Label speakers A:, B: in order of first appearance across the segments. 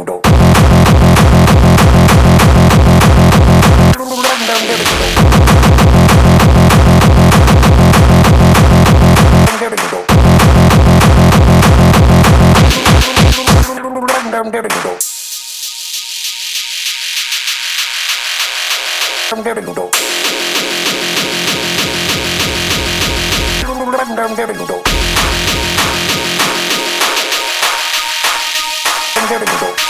A: Noodle. I'm a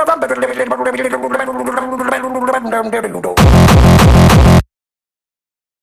A: Bir adam da